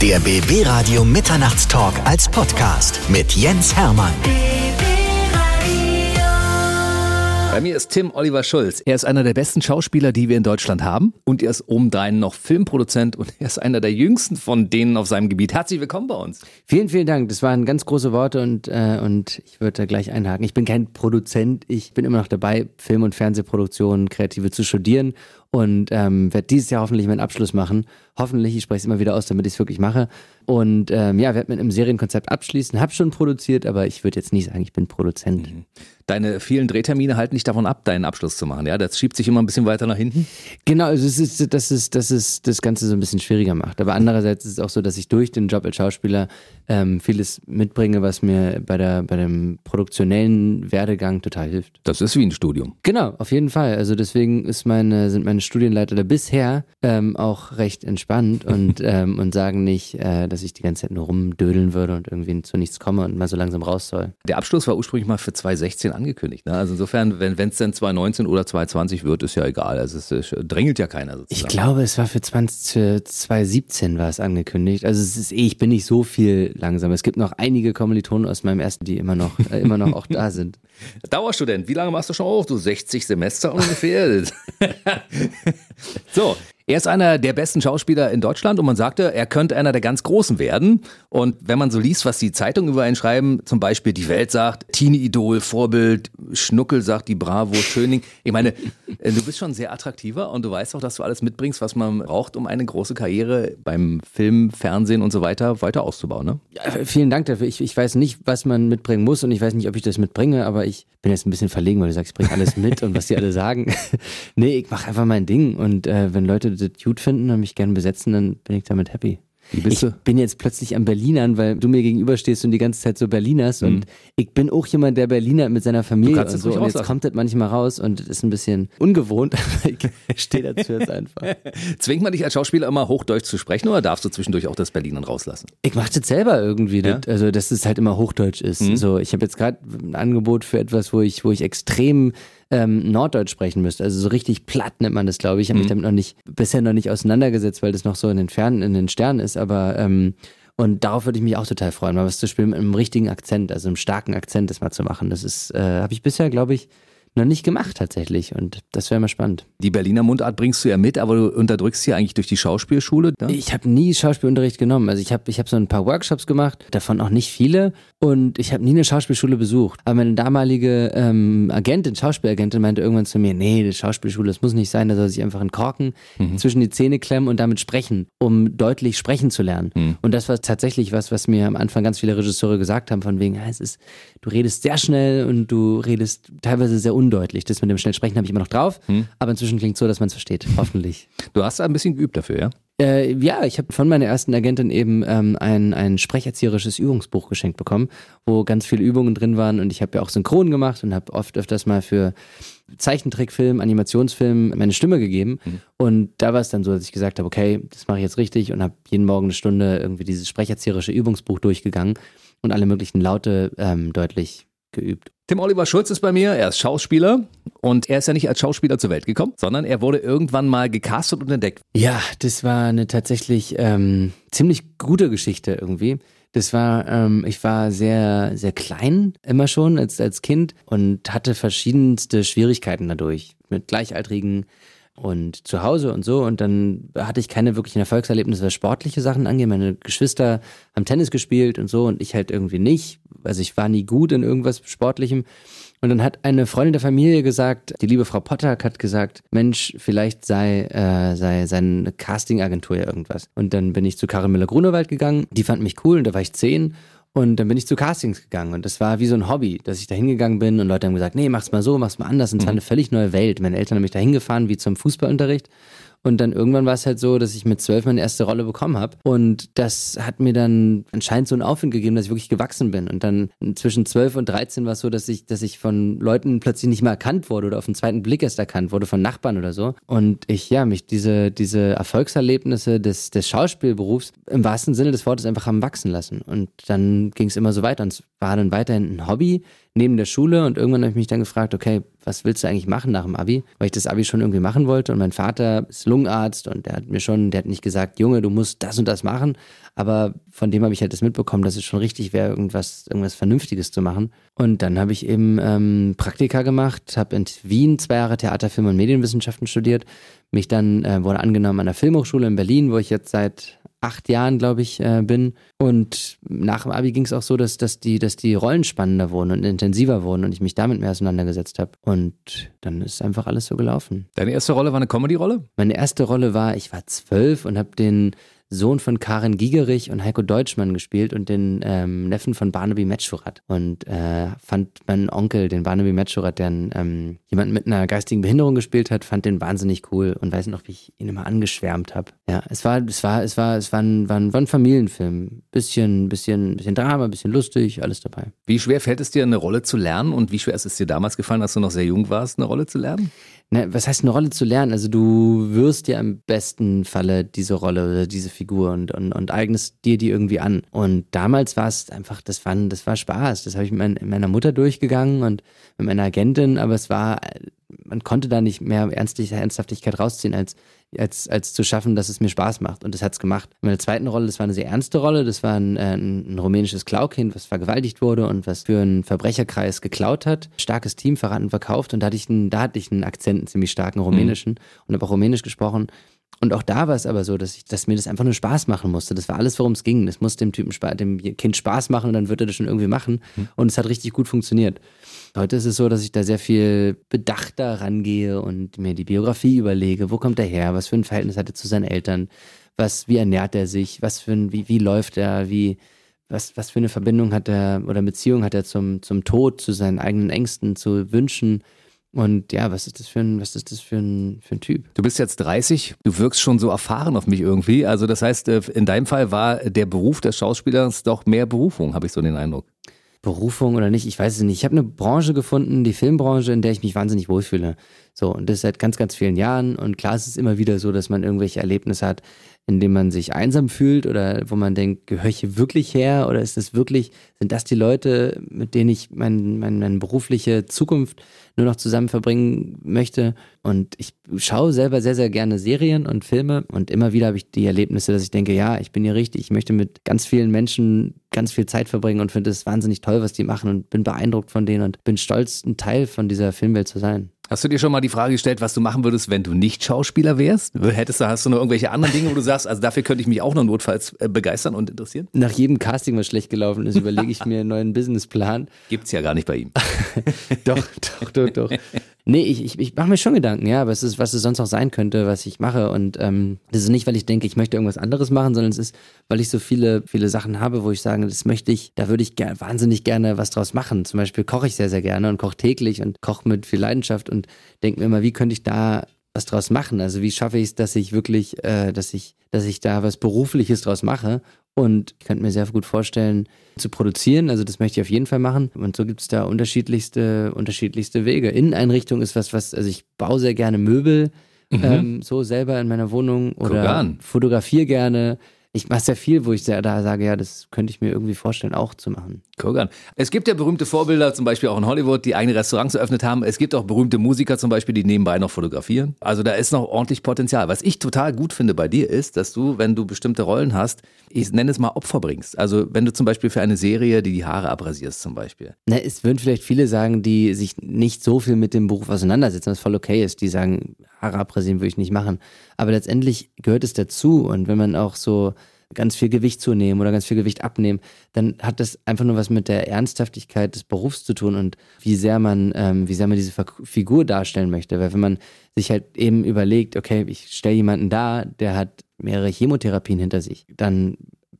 Der BB Radio Mitternachtstalk als Podcast mit Jens Hermann. Bei mir ist Tim Oliver Schulz. Er ist einer der besten Schauspieler, die wir in Deutschland haben. Und er ist obendrein noch Filmproduzent und er ist einer der jüngsten von denen auf seinem Gebiet. Herzlich willkommen bei uns. Vielen, vielen Dank. Das waren ganz große Worte und, äh, und ich würde da gleich einhaken. Ich bin kein Produzent. Ich bin immer noch dabei, Film- und Fernsehproduktionen, Kreative zu studieren und ähm, werde dieses Jahr hoffentlich meinen Abschluss machen. Hoffentlich, ich spreche es immer wieder aus, damit ich es wirklich mache. Und ähm, ja, werde mit einem Serienkonzept abschließen. Habe schon produziert, aber ich würde jetzt nicht sagen, ich bin Produzent. Mhm. Deine vielen Drehtermine halten dich davon ab, deinen Abschluss zu machen. Ja, das schiebt sich immer ein bisschen weiter nach hinten. Genau, also es ist, das ist, das ist das Ganze so ein bisschen schwieriger macht. Aber andererseits ist es auch so, dass ich durch den Job als Schauspieler ähm, vieles mitbringe, was mir bei der bei dem produktionellen Werdegang total hilft. Das ist wie ein Studium. Genau, auf jeden Fall. Also deswegen ist meine, sind meine Studienleiter da bisher ähm, auch recht entspannt und, ähm, und sagen nicht, äh, dass ich die ganze Zeit nur rumdödeln würde und irgendwie zu nichts komme und mal so langsam raus soll. Der Abschluss war ursprünglich mal für 2016 angekündigt. Ne? Also insofern, wenn es dann 2019 oder 2020 wird, ist ja egal. Also es, es drängelt ja keiner sozusagen. Ich glaube, es war für 20, für 2017 war es angekündigt. Also es ist eh, ich bin nicht so viel langsamer. Es gibt noch einige Kommilitonen aus meinem ersten, die immer noch, äh, immer noch auch da sind. Dauerstudent, wie lange machst du schon auch? So 60 Semester ungefähr. so, er ist einer der besten Schauspieler in Deutschland und man sagte, er könnte einer der ganz Großen werden. Und wenn man so liest, was die Zeitungen über ihn schreiben, zum Beispiel Die Welt sagt, Teenie-Idol, Vorbild, Schnuckel sagt, die Bravo, Schöning. Ich meine, äh, du bist schon sehr attraktiver und du weißt auch, dass du alles mitbringst, was man braucht, um eine große Karriere beim Film, Fernsehen und so weiter weiter auszubauen. Ne? Ja, vielen Dank dafür. Ich, ich weiß nicht, was man mitbringen muss und ich weiß nicht, ob ich das mitbringe, aber ich bin jetzt ein bisschen verlegen, weil du sagst, ich bringe alles mit und was die alle sagen. nee, ich mache einfach mein Ding und äh, wenn Leute das gut finden und mich gerne besetzen, dann bin ich damit happy. Ich du? bin jetzt plötzlich am Berlinern, weil du mir gegenüberstehst und die ganze Zeit so Berliners und ich bin auch jemand, der Berliner mit seiner Familie und so. Und jetzt kommt das manchmal raus und das ist ein bisschen ungewohnt, aber ich stehe dazu jetzt einfach. Zwingt man dich als Schauspieler immer Hochdeutsch zu sprechen oder darfst du zwischendurch auch das Berlinern rauslassen? Ich mache das selber irgendwie, Ja? das, also dass es halt immer Hochdeutsch ist. Mhm. So, ich habe jetzt gerade ein Angebot für etwas, wo ich, wo ich extrem ähm, Norddeutsch sprechen müsste. Also so richtig platt nennt man das, glaube ich. Ich habe mich damit noch nicht, bisher noch nicht auseinandergesetzt, weil das noch so in den Fernen, in den Sternen ist, aber ähm, und darauf würde ich mich auch total freuen, mal was zu spielen mit einem richtigen Akzent, also einem starken Akzent das mal zu machen. Das ist, äh, habe ich bisher, glaube ich, noch nicht gemacht tatsächlich und das wäre mal spannend. Die Berliner Mundart bringst du ja mit, aber du unterdrückst sie eigentlich durch die Schauspielschule. Ne? Ich habe nie Schauspielunterricht genommen. Also ich habe ich hab so ein paar Workshops gemacht, davon auch nicht viele. Und ich habe nie eine Schauspielschule besucht. Aber meine damalige ähm, Agentin, Schauspielagentin, meinte irgendwann zu mir, nee, die Schauspielschule, das muss nicht sein, da soll sich einfach einen Korken zwischen die Zähne klemmen und damit sprechen, um deutlich sprechen zu lernen. Und das war tatsächlich was, was mir am Anfang ganz viele Regisseure gesagt haben, von wegen, ja, es ist, du redest sehr schnell und du redest teilweise sehr undeutlich. Das mit dem schnell Sprechen habe ich immer noch drauf, aber inzwischen klingt so, dass man es versteht, hoffentlich. Du hast ein bisschen geübt dafür, ja? Äh, ja, ich habe von meiner ersten Agentin eben ähm, ein, ein sprecherzieherisches Übungsbuch geschenkt bekommen, wo ganz viele Übungen drin waren und ich habe ja auch Synchron gemacht und habe oft öfters mal für Zeichentrickfilm, Animationsfilm meine Stimme gegeben und da war es dann so, dass ich gesagt habe, okay, das mache ich jetzt richtig und habe jeden Morgen eine Stunde irgendwie dieses sprecherzieherische Übungsbuch durchgegangen und alle möglichen Laute ähm, deutlich geübt. Tim Oliver Schulz ist bei mir, er ist Schauspieler und er ist ja nicht als Schauspieler zur Welt gekommen, sondern er wurde irgendwann mal gecastet und entdeckt. Ja, das war eine tatsächlich ähm, ziemlich gute Geschichte irgendwie. Das war, ähm, ich war sehr, sehr klein immer schon als, als Kind und hatte verschiedenste Schwierigkeiten dadurch mit Gleichaltrigen und zu Hause und so. Und dann hatte ich keine wirklichen Erfolgserlebnisse, was sportliche Sachen angeht. Meine Geschwister haben Tennis gespielt und so und ich halt irgendwie nicht. Also ich war nie gut in irgendwas Sportlichem. Und dann hat eine Freundin der Familie gesagt, die liebe Frau Pottack hat gesagt, Mensch, vielleicht sei, äh, sei seine Castingagentur ja irgendwas. Und dann bin ich zu Karin Müller-Grunewald gegangen, die fand mich cool und da war ich zehn. Und dann bin ich zu Castings gegangen und das war wie so ein Hobby, dass ich da hingegangen bin und Leute haben gesagt, nee, mach's mal so, mach's mal anders. Und es war eine völlig neue Welt. Meine Eltern haben mich da hingefahren wie zum Fußballunterricht. Und dann irgendwann war es halt so, dass ich mit zwölf meine erste Rolle bekommen habe. Und das hat mir dann anscheinend so einen Aufwind gegeben, dass ich wirklich gewachsen bin. Und dann zwischen zwölf und dreizehn war es so, dass ich, dass ich von Leuten plötzlich nicht mehr erkannt wurde oder auf den zweiten Blick erst erkannt wurde, von Nachbarn oder so. Und ich, ja, mich diese, diese Erfolgserlebnisse des, des Schauspielberufs im wahrsten Sinne des Wortes einfach haben wachsen lassen. Und dann ging es immer so weiter. Und es war dann weiterhin ein Hobby neben der Schule. Und irgendwann habe ich mich dann gefragt, okay, was willst du eigentlich machen nach dem Abi? Weil ich das Abi schon irgendwie machen wollte und mein Vater ist Lungenarzt und der hat mir schon, der hat nicht gesagt, Junge, du musst das und das machen, aber von dem habe ich halt das mitbekommen, dass es schon richtig wäre, irgendwas, irgendwas Vernünftiges zu machen. Und dann habe ich eben ähm, Praktika gemacht, habe in Wien zwei Jahre Theater, Film und Medienwissenschaften studiert, mich dann äh, wurde angenommen an der Filmhochschule in Berlin, wo ich jetzt seit acht Jahren, glaube ich, äh, bin. Und nach dem Abi ging es auch so, dass, dass, die, dass die Rollen spannender wurden und intensiver wurden und ich mich damit mehr auseinandergesetzt habe. Und dann ist einfach alles so gelaufen. Deine erste Rolle war eine Comedy-Rolle? Meine erste Rolle war, ich war zwölf und habe den Sohn von Karin Gigerich und Heiko Deutschmann gespielt und den ähm, Neffen von Barnaby Metschurat. Und äh, fand meinen Onkel, den Barnaby Metschurat, der ähm, jemanden mit einer geistigen Behinderung gespielt hat, fand den wahnsinnig cool und weiß noch, wie ich ihn immer angeschwärmt habe. Ja, es war, es war, es war, es war ein, war ein, war ein Familienfilm. Bisschen, bisschen, bisschen Drama, bisschen lustig, alles dabei. Wie schwer fällt es dir, eine Rolle zu lernen und wie schwer ist es dir damals gefallen, als du noch sehr jung warst, eine Rolle zu lernen? Ne, was heißt eine Rolle zu lernen? Also du wirst ja im besten Falle diese Rolle oder diese Figur und, und, und eignest dir die irgendwie an. Und damals war es einfach, das war, das war Spaß. Das habe ich mit, mein, meiner Mutter durchgegangen und mit meiner Agentin, aber es war, man konnte da nicht mehr Ernsthaftigkeit rausziehen, als als, als zu schaffen, dass es mir Spaß macht. Und das hat es gemacht. In meiner zweiten Rolle, das war eine sehr ernste Rolle. Das war ein, äh, ein, ein rumänisches Klaukind, was vergewaltigt wurde und was für einen Verbrecherkreis geklaut hat. Starkes Team, verraten, verkauft. Und da hatte ich einen, da hatte ich einen Akzent, einen ziemlich starken rumänischen mhm. und habe auch rumänisch gesprochen. Und auch da war es aber so, dass, ich, dass mir das einfach nur Spaß machen musste. Das war alles, worum es ging. Es muss dem Typen, dem Kind Spaß machen und dann wird er das schon irgendwie machen. Mhm. Und es hat richtig gut funktioniert. Heute ist es so, dass ich da sehr viel bedachter rangehe und mir die Biografie überlege. Wo kommt er her? Was für ein Verhältnis hat er zu seinen Eltern? Was, wie ernährt er sich? Was für ein, wie, wie läuft er? Wie, was, was für eine Verbindung hat er oder Beziehung hat er zum, zum Tod, zu seinen eigenen Ängsten, zu Wünschen? Und ja, was ist das für ein, was ist das für ein, für ein Typ? Du bist jetzt 30, du wirkst schon so erfahren auf mich irgendwie. Also das heißt, äh, in deinem Fall war der Beruf des Schauspielers doch mehr Berufung, habe ich so den Eindruck. Berufung oder nicht, ich weiß es nicht. Ich habe eine Branche gefunden, die Filmbranche, in der ich mich wahnsinnig wohlfühle. So, und das seit ganz, ganz vielen Jahren. Und klar ist es immer wieder so, dass man irgendwelche Erlebnisse hat, in dem man sich einsam fühlt oder wo man denkt, gehöre ich hier wirklich her oder ist das wirklich, sind das die Leute, mit denen ich mein, mein, meine berufliche Zukunft nur noch zusammen verbringen möchte? Und ich schaue selber sehr, sehr gerne Serien und Filme und immer wieder habe ich die Erlebnisse, dass ich denke, ja, ich bin hier richtig, ich möchte mit ganz vielen Menschen ganz viel Zeit verbringen und finde es wahnsinnig toll, was die machen und bin beeindruckt von denen und bin stolz, ein Teil von dieser Filmwelt zu sein. Hast du dir schon mal die Frage gestellt, was du machen würdest, wenn du nicht Schauspieler wärst? Hättest du, hast du noch irgendwelche anderen Dinge, wo du sagst, also dafür könnte ich mich auch noch notfalls äh, begeistern und interessieren? Nach jedem Casting, was schlecht gelaufen ist, überlege ich mir einen neuen Businessplan. Gibt's ja gar nicht bei ihm. doch, doch, doch, doch. Nee, ich, ich, ich mache mir schon Gedanken, ja, was es, was es sonst auch sein könnte, was ich mache. Und ähm, das ist nicht, weil ich denke, ich möchte irgendwas anderes machen, sondern es ist, weil ich so viele, viele Sachen habe, wo ich sage, das möchte ich, da würde ich ger wahnsinnig gerne was draus machen. Zum Beispiel koche ich sehr, sehr gerne und koche täglich und koche mit viel Leidenschaft und denke mir immer, wie könnte ich da was draus machen? Also wie schaffe ich es, dass ich wirklich, äh, dass ich, dass ich da was Berufliches draus mache und ich könnte mir sehr gut vorstellen, zu produzieren. Also das möchte ich auf jeden Fall machen. Und so gibt es da unterschiedlichste, unterschiedlichste Wege. Inneneinrichtung ist was, was, also ich baue sehr gerne Möbel, mhm. ähm, so selber in meiner Wohnung oder fotografiere gerne ich mache sehr viel, wo ich da sage, ja, das könnte ich mir irgendwie vorstellen, auch zu machen. Guck an. Es gibt ja berühmte Vorbilder, zum Beispiel auch in Hollywood, die eigene Restaurants eröffnet haben. Es gibt auch berühmte Musiker zum Beispiel, die nebenbei noch fotografieren. Also da ist noch ordentlich Potenzial. Was ich total gut finde bei dir ist, dass du, wenn du bestimmte Rollen hast, ich nenne es mal Opfer bringst. Also wenn du zum Beispiel für eine Serie, die die Haare abrasierst zum Beispiel. Na, es würden vielleicht viele sagen, die sich nicht so viel mit dem Beruf auseinandersetzen, was voll okay ist. Die sagen, Haare abrasieren würde ich nicht machen. Aber letztendlich gehört es dazu. Und wenn man auch so ganz viel Gewicht zunehmen oder ganz viel Gewicht abnehmen, dann hat das einfach nur was mit der Ernsthaftigkeit des Berufs zu tun und wie sehr man, ähm, wie sehr man diese Figur darstellen möchte. Weil wenn man sich halt eben überlegt, okay, ich stelle jemanden da, der hat mehrere Chemotherapien hinter sich, dann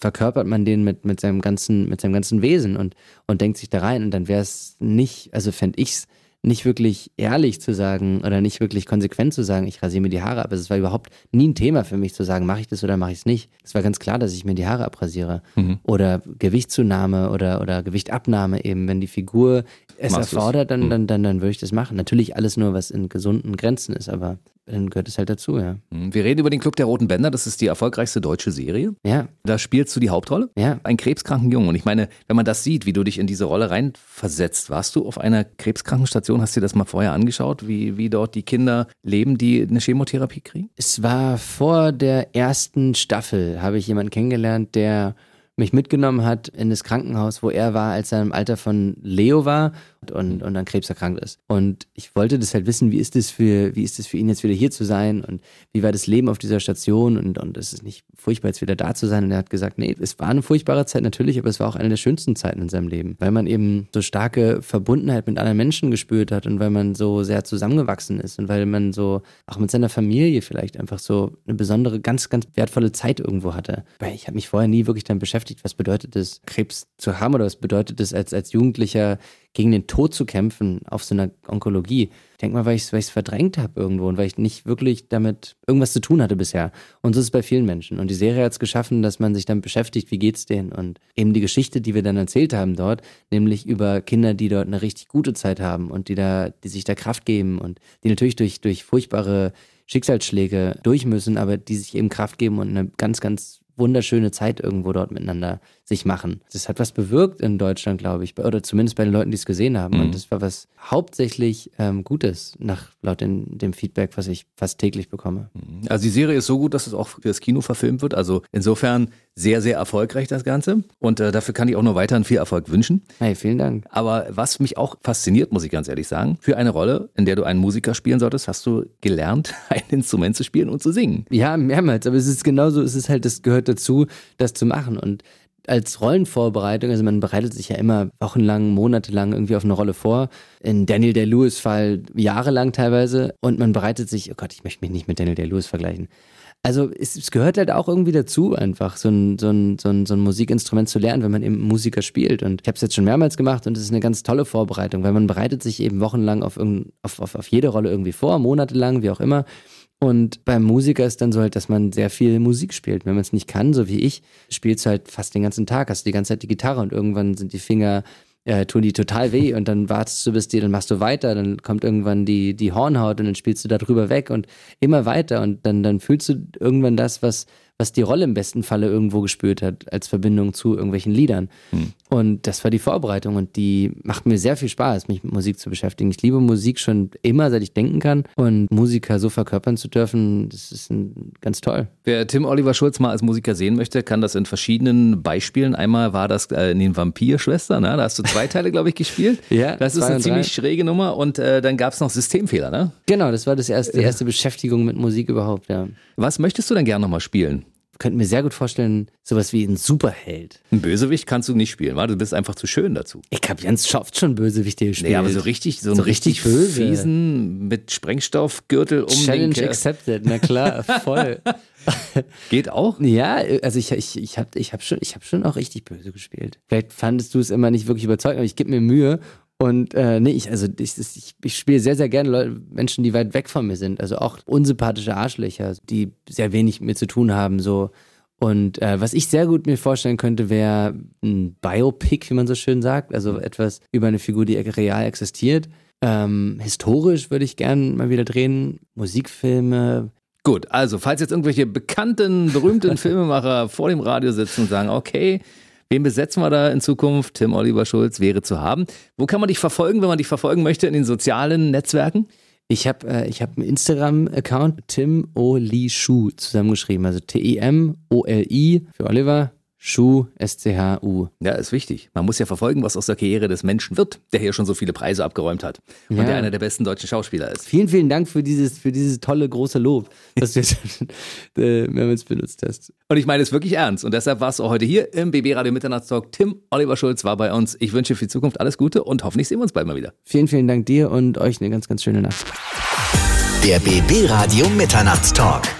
verkörpert man den mit, mit seinem ganzen, mit seinem ganzen Wesen und, und denkt sich da rein und dann wäre es nicht, also fände ich es nicht wirklich ehrlich zu sagen oder nicht wirklich konsequent zu sagen, ich rasiere mir die Haare ab. Also es war überhaupt nie ein Thema für mich zu sagen, mache ich das oder mache ich es nicht. Es war ganz klar, dass ich mir die Haare abrasiere. Mhm. Oder Gewichtszunahme oder, oder Gewichtabnahme eben. Wenn die Figur es Machst erfordert, dann, mhm. dann, dann, dann würde ich das machen. Natürlich alles nur, was in gesunden Grenzen ist, aber dann gehört es halt dazu, ja. Hm, Wir reden über den Club der Roten Bänder. Das ist die erfolgreichste deutsche Serie. Ja, Da spielst du die Hauptrolle. ja. Ein krebskranken Jungen. Und ich meine, wenn man das sieht, wie du dich in diese Rolle reinversetzt, warst du auf einer Krebskrankenstation, hast du dir das mal vorher angeschaut, wie, wie dort die Kinder leben, die eine Chemotherapie kriegen? Es war vor der ersten Staffel, habe ich jemanden kennengelernt, der mich mitgenommen hat in das Krankenhaus, wo er war, als er im Alter von Leo war und, und an Krebs erkrankt ist. Und ich wollte das halt wissen, wie ist es für, es für ihn jetzt wieder hier zu sein und wie war das Leben auf dieser Station und, und es ist nicht furchtbar, jetzt wieder da zu sein. Und er hat gesagt, nee, es war eine furchtbare Zeit natürlich, aber es war auch eine der schönsten Zeiten in seinem Leben, weil man eben so starke Verbundenheit mit anderen Menschen gespürt hat und weil man so sehr zusammengewachsen ist und weil man so auch mit seiner Familie vielleicht einfach so eine besondere, ganz, ganz wertvolle Zeit irgendwo hatte. Weil ich habe mich vorher nie wirklich damit beschäftigt, was bedeutet es, Krebs zu haben oder was bedeutet es, als, als Jugendlicher gegen den Tod zu kämpfen auf so einer Onkologie. Ich denke mal, weil ich es verdrängt habe irgendwo und weil ich nicht wirklich damit irgendwas zu tun hatte bisher. Und so ist es bei vielen Menschen. Und die Serie hat es geschaffen, dass man sich damit beschäftigt, wie geht's denen. Und eben die Geschichte, die wir dann erzählt haben dort, nämlich über Kinder, die dort eine richtig gute Zeit haben und die da, die sich da Kraft geben und die natürlich durch, durch furchtbare Schicksalsschläge durch müssen, aber die sich eben Kraft geben und eine ganz, ganz wunderschöne Zeit irgendwo dort miteinander sich machen. Das hat was bewirkt in Deutschland, glaube ich, oder zumindest bei den Leuten, die es gesehen haben. Und das war was hauptsächlich ähm, Gutes, nach laut den, dem Feedback, was ich fast täglich bekomme. Also die Serie ist so gut, dass es auch für das Kino verfilmt wird. Also insofern sehr, sehr erfolgreich das Ganze. Und äh, dafür kann ich auch nur weiterhin viel Erfolg wünschen. Hey, vielen Dank. Aber was mich auch fasziniert, muss ich ganz ehrlich sagen, für eine Rolle, in der du einen Musiker spielen solltest, hast du gelernt, ein Instrument zu spielen und zu singen. Ja, mehrmals, aber es ist genauso, es ist halt, das gehört dazu, das zu machen. Und als Rollenvorbereitung, also man bereitet sich ja immer wochenlang, monatelang irgendwie auf eine Rolle vor. In Daniel Day-Lewis Fall jahrelang teilweise. Und man bereitet sich, oh Gott, ich möchte mich nicht mit Daniel Day-Lewis vergleichen. Also es, es gehört halt auch irgendwie dazu, einfach so ein, so, ein, so, ein, so ein Musikinstrument zu lernen, wenn man eben Musiker spielt. Und ich habe es jetzt schon mehrmals gemacht und es ist eine ganz tolle Vorbereitung, weil man bereitet sich eben wochenlang auf, auf, auf, auf jede Rolle irgendwie vor, monatelang, wie auch immer. Und beim Musiker ist dann so halt, dass man sehr viel Musik spielt. Wenn man es nicht kann, so wie ich, spielst du halt fast den ganzen Tag, hast die ganze Zeit die Gitarre und irgendwann sind die Finger, äh, tun die total weh und dann wartest du bis die, dann machst du weiter, dann kommt irgendwann die, die Hornhaut und dann spielst du da drüber weg und immer weiter und dann, dann fühlst du irgendwann das, was, was die Rolle im besten Falle irgendwo gespürt hat, als Verbindung zu irgendwelchen Liedern. Und das war die Vorbereitung und die macht mir sehr viel Spaß, mich mit Musik zu beschäftigen. Ich liebe Musik schon immer, seit ich denken kann. Und Musiker so verkörpern zu dürfen, das ist ein, ganz toll. Wer Tim Oliver Schulz mal als Musiker sehen möchte, kann das in verschiedenen Beispielen. Einmal war das äh, in den Vampirschwestern, ne? da hast du zwei Teile, glaube ich, gespielt. Ja, Das ist eine ziemlich drei. schräge Nummer und äh, dann gab es noch Systemfehler, ne? Genau, das war das erste, die erste Beschäftigung mit Musik überhaupt, ja. Was möchtest du denn gerne nochmal spielen? Könnte mir sehr gut vorstellen, sowas wie ein Superheld. Ein Bösewicht kannst du nicht spielen, wa? Du bist einfach zu schön dazu. Ich habe ganz oft schon Bösewichte gespielt. Nee, aber so richtig, so, So einen richtig, richtig böse. fiesen mit Sprengstoffgürtel um Challenge den accepted, na klar, voll. Geht auch? Ja, also ich, ich, ich habe ich hab schon, ich hab schon auch richtig böse gespielt. Vielleicht fandest du es immer nicht wirklich überzeugend, aber ich gebe mir Mühe. Und äh, nee, ich, also ich, ich, ich spiele sehr, sehr gerne Leute, Menschen, die weit weg von mir sind. Also auch unsympathische Arschlöcher, die sehr wenig mit mir zu tun haben. So. Und äh, was ich sehr gut mir vorstellen könnte, wäre ein Biopic, wie man so schön sagt. Also etwas über eine Figur, die real existiert. Ähm, historisch würde ich gern mal wieder drehen. Musikfilme, Gut, also falls jetzt irgendwelche bekannten, berühmten Filmemacher vor dem Radio sitzen und sagen, okay, wen besetzen wir da in Zukunft? Tim Oliver Schulz wäre zu haben. Wo kann man dich verfolgen, wenn man dich verfolgen möchte in den sozialen Netzwerken? Ich habe äh, hab einen Instagram-Account, Tim Oli Schuh zusammengeschrieben. Also T-I-M-O-L-I für Oliver, Schuh, S-C-H-U. Ja, ist wichtig. Man muss ja verfolgen, was aus der Karriere des Menschen wird, der hier schon so viele Preise abgeräumt hat und Ja. der einer der besten deutschen Schauspieler ist. Vielen, vielen Dank für dieses, für dieses tolle, große Lob, das du jetzt äh, mehrmals benutzt hast. Und ich meine es wirklich ernst. Und deshalb war es auch heute hier im BB Radio Mitternachtstalk. Tim Oliver Schulz war bei uns. Ich wünsche für die Zukunft alles Gute und hoffentlich sehen wir uns bald mal wieder. Vielen, vielen Dank dir und euch eine ganz, ganz schöne Nacht. Der BB Radio Mitternachtstalk.